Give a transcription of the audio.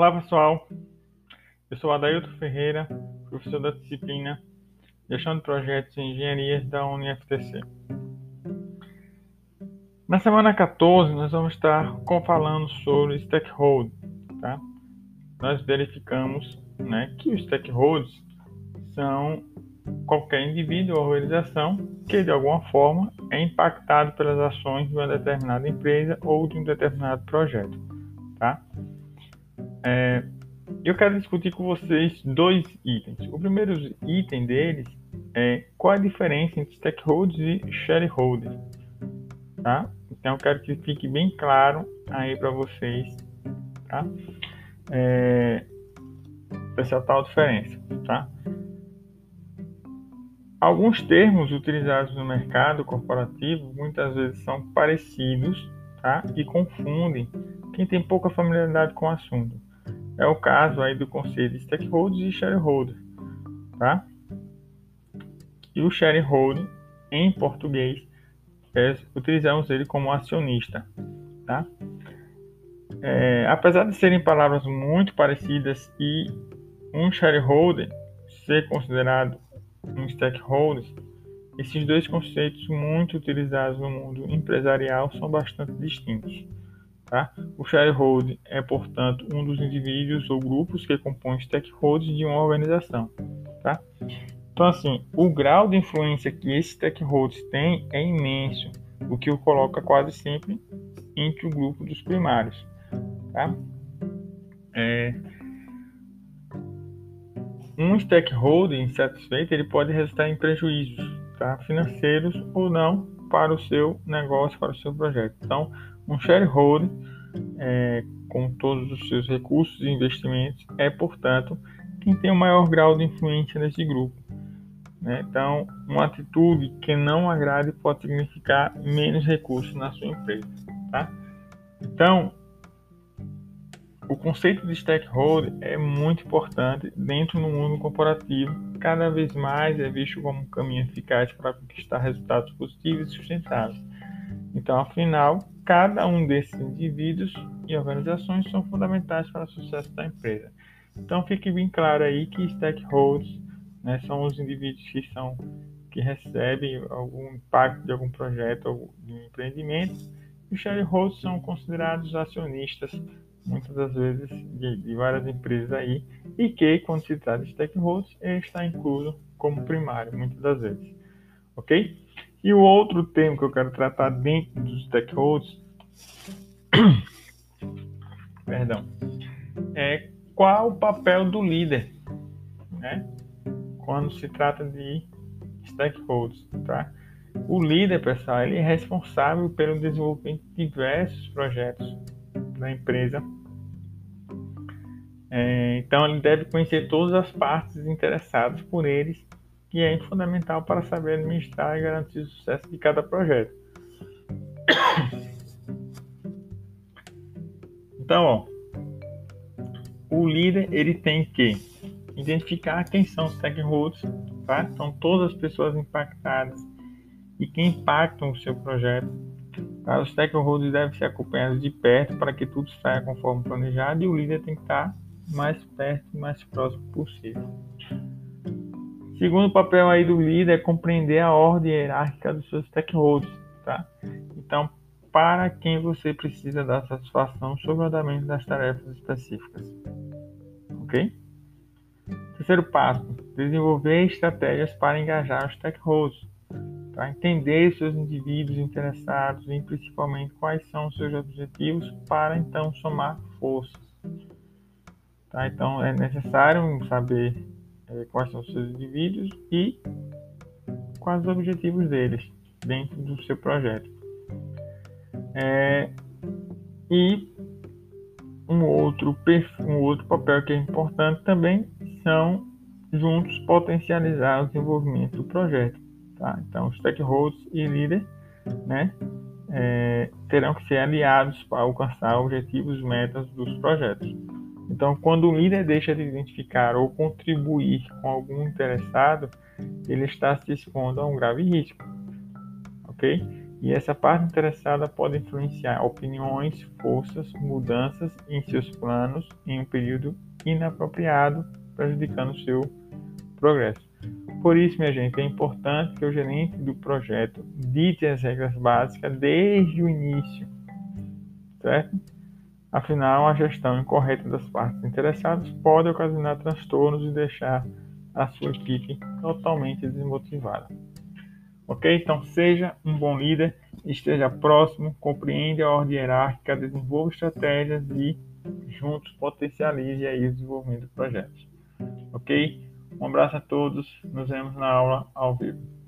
Olá pessoal, eu sou Adailton Ferreira, professor da disciplina Gestão de Projetos e Engenharias da UniFTC. Na semana 14 nós vamos estar falando sobre stakeholders. Tá? Nós verificamos né, que os stakeholders são qualquer indivíduo ou organização que de alguma forma é impactado pelas ações de uma determinada empresa ou de um determinado projeto. Tá? É, eu quero discutir com vocês dois itens. O primeiro item deles é qual a diferença entre stakeholders e shareholders. Tá? Então eu quero que fique bem claro aí para vocês, tá? É, essa tal diferença, tá? Alguns termos utilizados no mercado corporativo muitas vezes são parecidos, tá? E confundem quem tem pouca familiaridade com o assunto. É o caso aí do conceito de stakeholders e shareholder, tá? E o shareholder, em português, é, utilizamos ele como acionista, tá? É, apesar de serem palavras muito parecidas e um shareholder ser considerado um stakeholder, esses dois conceitos muito utilizados no mundo empresarial são bastante distintos. Tá? O shareholder é, portanto, um dos indivíduos ou grupos que compõem stakeholders de uma organização. Tá? Então, assim, o grau de influência que esses stakeholders têm é imenso, o que o coloca quase sempre entre o grupo dos primários. Tá? É... Um stakeholder insatisfeito ele pode resultar em prejuízos tá? financeiros ou não para o seu negócio, para o seu projeto. Então, um shareholder, é, com todos os seus recursos e investimentos, é, portanto, quem tem o maior grau de influência nesse grupo. Né? Então, uma atitude que não agrade pode significar menos recursos na sua empresa. Tá? Então, o conceito de stakeholder é muito importante dentro do mundo corporativo. Cada vez mais é visto como um caminho eficaz para conquistar resultados positivos e sustentáveis. Então, afinal, cada um desses indivíduos e organizações são fundamentais para o sucesso da empresa. Então, fique bem claro aí que stakeholders né, são os indivíduos que são que recebem algum impacto de algum projeto ou de um empreendimento. E os shareholders são considerados acionistas, muitas das vezes de, de, várias empresas aí, e que, quando se trata de stakeholders, ele está incluso como primário, muitas das vezes. Ok? E o outro tema que eu quero tratar dentro dos stakeholders, perdão, é qual o papel do líder, né? Quando se trata de stakeholders, tá? O líder, pessoal, ele é responsável pelo desenvolvimento de diversos projetos da empresa. É, então, ele deve conhecer todas as partes interessadas por eles que é fundamental para saber administrar e garantir o sucesso de cada projeto. Então, ó, o líder ele tem que identificar quem são os stakeholders, tá? São todas as pessoas impactadas e que impactam o seu projeto. Tá? Os stakeholders devem ser acompanhados de perto para que tudo saia conforme planejado e o líder tem que estar mais perto e mais próximo possível. Segundo papel aí do líder é compreender a ordem hierárquica dos seus stakeholders, tá? Então, para quem você precisa dar satisfação sobre o andamento das tarefas específicas. Ok? Terceiro passo: desenvolver estratégias para engajar os stakeholders. Tá? Entender seus indivíduos interessados e principalmente quais são os seus objetivos para então somar forças. Tá? Então é necessário saber é, quais são os seus indivíduos e quais os objetivos deles dentro do seu projeto. É, e um outro, um outro papel que é importante também são juntos potencializar o desenvolvimento do projeto. Tá? Então, stakeholders e líderes né, é, terão que ser aliados para alcançar objetivos metas dos projetos. Então, quando o líder deixa de identificar ou contribuir com algum interessado, ele está se expondo a um grave risco. Ok? E essa parte interessada pode influenciar opiniões, forças, mudanças em seus planos em um período inapropriado, prejudicando seu progresso. Por isso, minha gente, é importante que o gerente do projeto dite as regras básicas desde o início, certo? Afinal, a gestão incorreta das partes interessadas pode ocasionar transtornos e deixar a sua equipe totalmente desmotivada. Ok? Então, seja um bom líder, esteja próximo, compreenda a ordem hierárquica, desenvolva estratégias e juntos potencialize aí o desenvolvimento do projeto. Ok? Um abraço a todos, nos vemos na aula ao vivo.